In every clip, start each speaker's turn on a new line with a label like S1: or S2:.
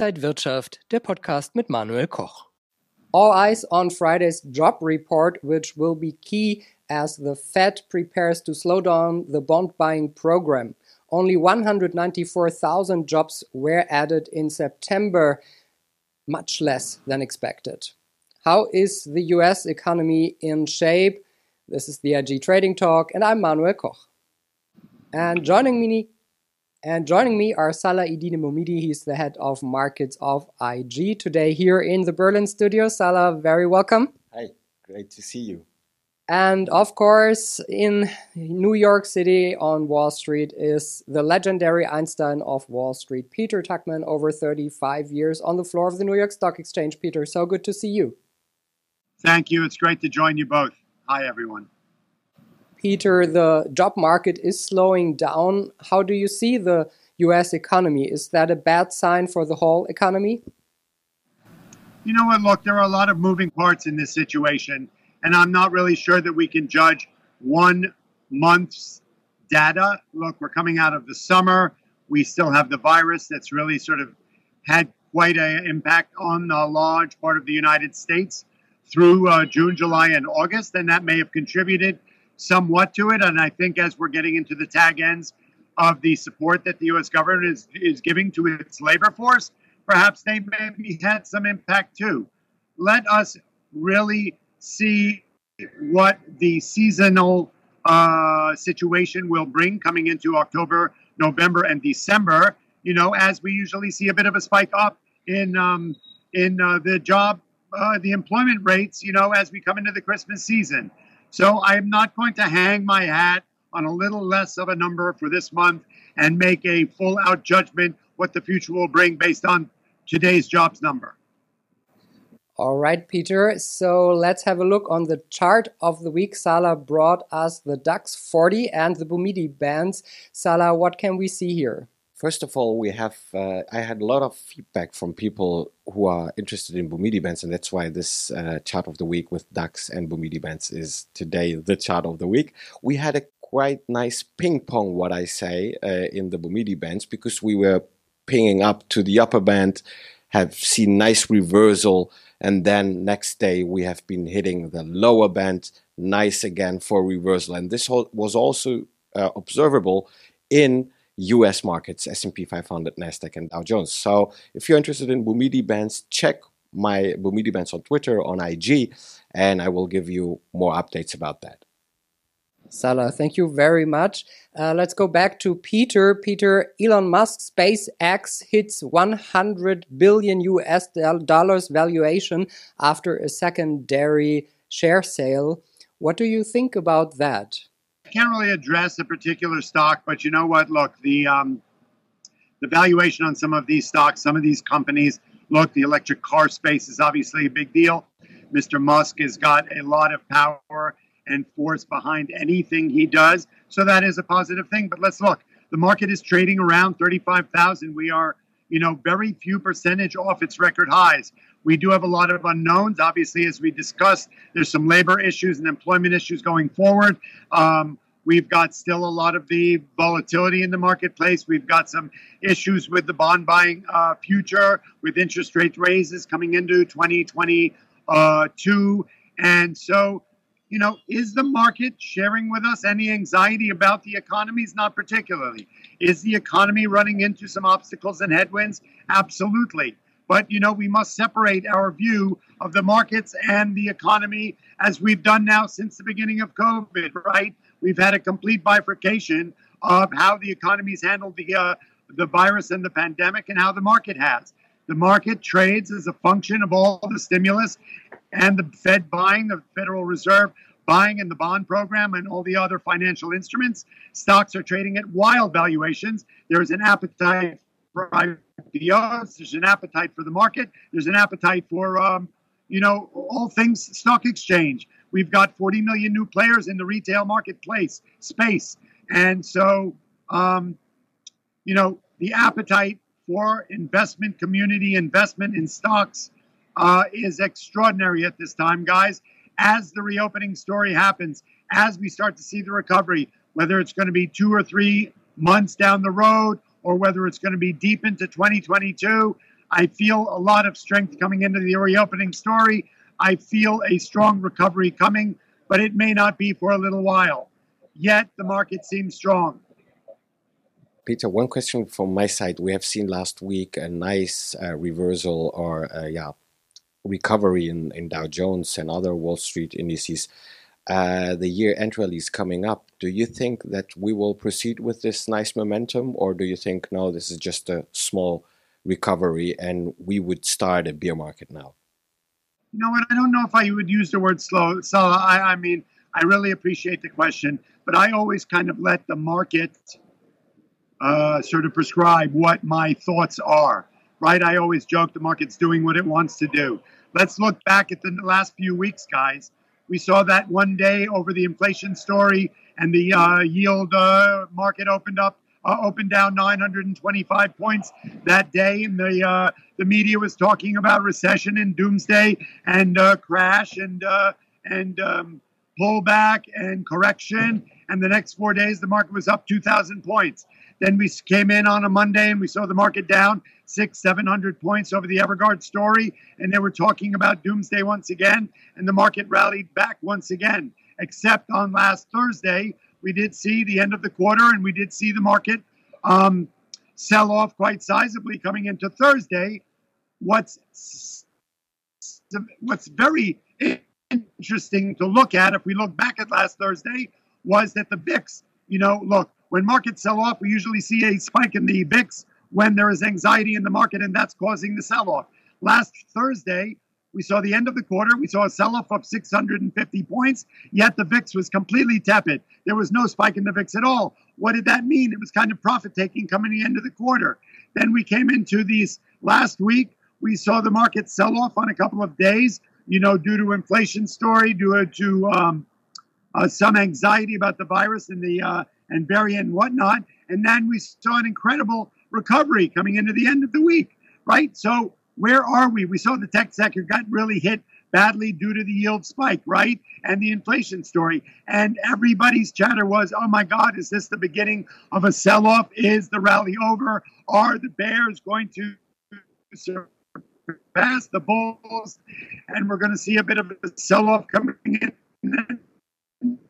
S1: Inside Wirtschaft, der Podcast mit Manuel Koch. All eyes on Friday's job report, which will be key as the Fed prepares to slow down the bond buying program. Only 194,000 jobs were added in September, much less than expected. How is the US economy in shape? This is the IG Trading Talk, and I'm Manuel Koch. And joining me and joining me are Salah Eddine Bouhmidi. He's the head of markets of IG today here in the Berlin studio. Salah, very welcome.
S2: Hi, great to see you.
S1: And of course, in New York City on Wall Street is the legendary Einstein of Wall Street, Peter Tuchman, over 35 years on the floor of the New York Stock Exchange. Peter, so good to see you.
S3: Thank you. It's great to join you both. Hi, everyone.
S1: Peter, the job market is slowing down. How do you see the US economy? Is that a bad sign for the whole economy?
S3: You know what? Look, there are a lot of moving parts in this situation, and I'm not really sure that we can judge one month's data. Look, we're coming out of the summer. We still have the virus that's really sort of had quite an impact on a large part of the United States through uh, June, July, and August, and that may have contributed somewhat to it. And I think as we're getting into the tag ends of the support that the U.S. government is, is giving to its labor force, perhaps they maybe had some impact too. Let us really see what the seasonal uh, situation will bring coming into October, November, and December. You know, as we usually see a bit of a spike up in um, in uh, the job, uh, the employment rates. You know, as we come into the Christmas season. So I'm not going to hang my hat on a little less of a number for this month and make a full out judgment what the future will bring based on today's jobs number.
S1: All right, Peter. So let's have a look on the chart of the week. Salah brought us the DAX 40 and the Bouhmidi bands. Salah, what can we see here?
S2: First of all, we have uh, I had a lot of feedback from people who are interested in Bouhmidi bands, and that's why this uh, chart of the week with DAX and Bouhmidi bands is today the chart of the week. We had a quite nice ping pong, what I say, uh, in the Bouhmidi bands because we were pinging up to the upper band, have seen nice reversal, and then next day we have been hitting the lower band, nice again for reversal, and this was also uh, observable in US markets, S&P 500, Nasdaq, and Dow Jones. So if you're interested in Bouhmidi bands, check my Bouhmidi bands on Twitter, on IG, and I will give you more updates about that.
S1: Salah, thank you very much. Uh, let's go back to Peter. Peter, Elon Musk SpaceX hits 100 billion US dollars valuation after a secondary share sale. What do you think about that?
S3: Can't really address a particular stock, but you know what? Look, the um, the valuation on some of these stocks, some of these companies. Look, the electric car space is obviously a big deal. Mr. Musk has got a lot of power and force behind anything he does, so that is a positive thing. But let's look. The market is trading around 35,000. We are, you know, very few percentage off its record highs. We do have a lot of unknowns. Obviously, as we discussed, there's some labor issues and employment issues going forward. Um, we've got still a lot of the volatility in the marketplace. We've got some issues with the bond buying uh, future, with interest rate raises coming into 2022. And so, you know, is the market sharing with us any anxiety about the economies? Not particularly. Is the economy running into some obstacles and headwinds? Absolutely. But, you know, we must separate our view of the markets and the economy as we've done now since the beginning of COVID, right? We've had a complete bifurcation of how the economy's handled the, uh, the virus and the pandemic and how the market has. The market trades as a function of all the stimulus and the Fed buying, the Federal Reserve buying in the bond program and all the other financial instruments. Stocks are trading at wild valuations. There is an appetite for IPOs. There's an appetite for the market. There's an appetite for, um, you know, all things stock exchange. We've got 40 million new players in the retail marketplace space, and so, um, you know, the appetite for investment community investment in stocks uh, is extraordinary at this time, guys. As the reopening story happens, as we start to see the recovery, whether it's going to be two or three months down the road or whether it's going to be deep into 2022. I feel a lot of strength coming into the reopening story. I feel a strong recovery coming, but it may not be for a little while. Yet the market seems strong.
S2: Peter, one question from my side. We have seen last week a nice uh, reversal or uh, yeah recovery in, in Dow Jones and other Wall Street indices. Uh, the year end rally is coming up. Do you think that we will proceed with this nice momentum, or do you think no, this is just a small recovery and we would start a bear market now?
S3: You know what? I don't know if I would use the word slow. So I, I mean, I really appreciate the question, but I always kind of let the market uh, sort of prescribe what my thoughts are. Right? I always joke the market's doing what it wants to do. Let's look back at the last few weeks, guys. We saw that one day over the inflation story, and the uh, yield uh, market opened up, uh, opened down 925 points that day, and the uh, the media was talking about recession and doomsday and uh, crash and uh, and um, pullback and correction. And the next four days, the market was up 2,000 points. Then we came in on a Monday and we saw the market down six, 700 points over the Evergrande story. And they were talking about doomsday once again. And the market rallied back once again, except on last Thursday. We did see the end of the quarter and we did see the market um, sell off quite sizably coming into Thursday. What's what's very interesting to look at if we look back at last Thursday was that the VIX, you know, look, when markets sell off, we usually see a spike in the VIX when there is anxiety in the market, and that's causing the sell off. Last Thursday, we saw the end of the quarter. We saw a sell off of 650 points, yet the VIX was completely tepid. There was no spike in the VIX at all. What did that mean? It was kind of profit taking coming the end of the quarter. Then we came into these last week. We saw the market sell off on a couple of days, you know, due to inflation story, due to um, uh, some anxiety about the virus and the uh, and variant and whatnot. And then we saw an incredible recovery coming into the end of the week, right? So where are we? We saw the tech sector got really hit badly due to the yield spike, right? And the inflation story. And everybody's chatter was, oh my God, is this the beginning of a sell off? Is the rally over? Are the bears going to surpass the bulls? And we're going to see a bit of a sell off coming in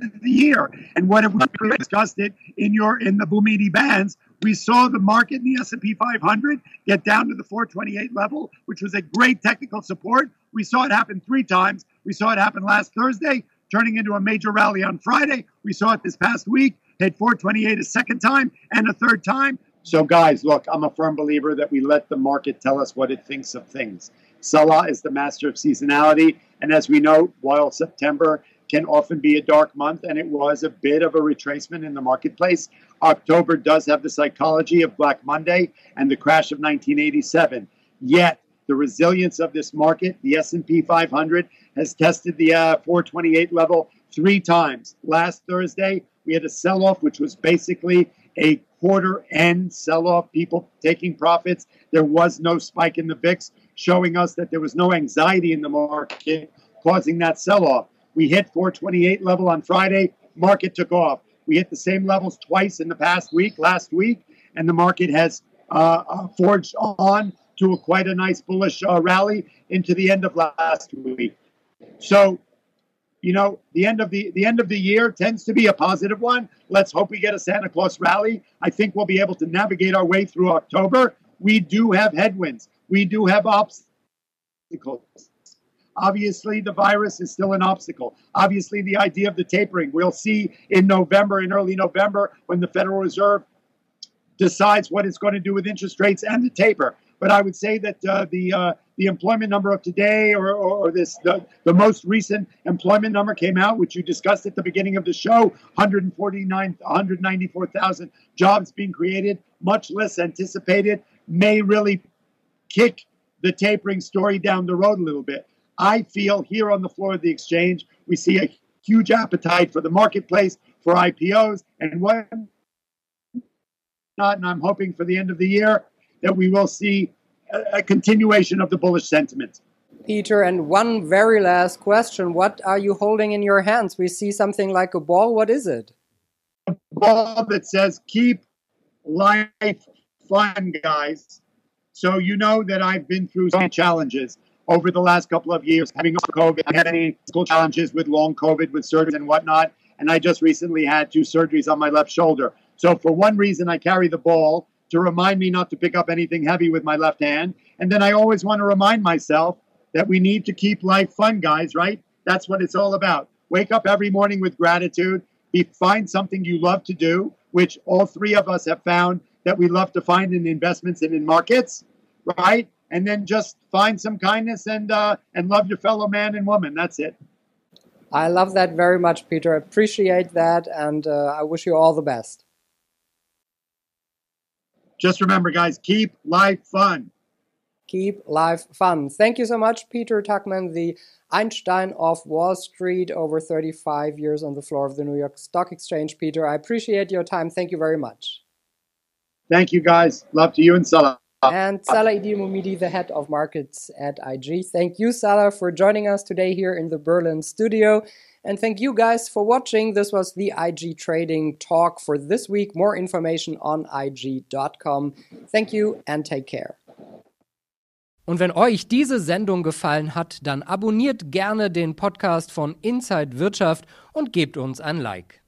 S3: the year. And what if we discussed it in your in the Bouhmidi bands? We saw the market in the S&P 500 get down to the 428 level, which was a great technical support. We saw it happen three times. We saw it happen last Thursday, turning into a major rally on Friday. We saw it this past week, hit 428 a second time and a third time. So, guys, look, I'm a firm believer that we let the market tell us what it thinks of things. Salah is the master of seasonality. And as we know, while September can often be a dark month, and it was a bit of a retracement in the marketplace. October does have the psychology of Black Monday and the crash of 1987. Yet, the resilience of this market, the S&P 500 has tested the uh, 428 level three times. Last Thursday, we had a sell-off, which was basically a quarter end sell-off, people taking profits. There was no spike in the VIX, showing us that there was no anxiety in the market causing that sell-off. We hit 428 level on Friday. Market took off. We hit the same levels twice in the past week, last week, and the market has uh, uh, forged on to a quite a nice bullish uh, rally into the end of last week. So, you know, the end of the the end of the year tends to be a positive one. Let's hope we get a Santa Claus rally. I think we'll be able to navigate our way through October. We do have headwinds. We do have obstacles. Obviously, the virus is still an obstacle. Obviously, the idea of the tapering, we'll see in November, in early November, when the Federal Reserve decides what it's going to do with interest rates and the taper. But I would say that uh, the uh, the employment number of today, or, or, or this the, the most recent employment number came out, which you discussed at the beginning of the show, 149, 194,000 jobs being created, much less anticipated, may really kick the tapering story down the road a little bit. I feel here on the floor of the exchange, we see a huge appetite for the marketplace, for IPOs, and what not. And I'm hoping for the end of the year that we will see a, a continuation of the bullish sentiment.
S1: Peter, and one very last question. What are you holding in your hands? We see something like a ball. What is it?
S3: A ball that says, keep life fun, guys. So you know that I've been through some challenges over the last couple of years, having COVID. I had any physical challenges with long COVID, with surgeries and whatnot. And I just recently had two surgeries on my left shoulder. So for one reason, I carry the ball to remind me not to pick up anything heavy with my left hand. And then I always want to remind myself that we need to keep life fun, guys, right? That's what it's all about. Wake up every morning with gratitude. Be, find something you love to do, which all three of us have found that we love to find in investments and in markets, right? And then just find some kindness and uh, and love your fellow man and woman. That's it.
S1: I love that very much, Peter. I appreciate that, and uh, I wish you all the best.
S3: Just remember, guys, keep life fun.
S1: Keep life fun. Thank you so much, Peter Tuchman, the Einstein of Wall Street, over 35 years on the floor of the New York Stock Exchange. Peter, I appreciate your time. Thank you very much.
S3: Thank you, guys. Love to you and Salah.
S1: And Salah Idil Mumidi, the head of markets at IG. Thank you, Salah, for joining us today here in the Berlin studio. And thank you guys for watching. This was the IG Trading Talk for this week. More information on IG.com. Thank you and take care. Und wenn euch diese Sendung gefallen hat, dann abonniert gerne den Podcast von Inside Wirtschaft und gebt uns ein Like.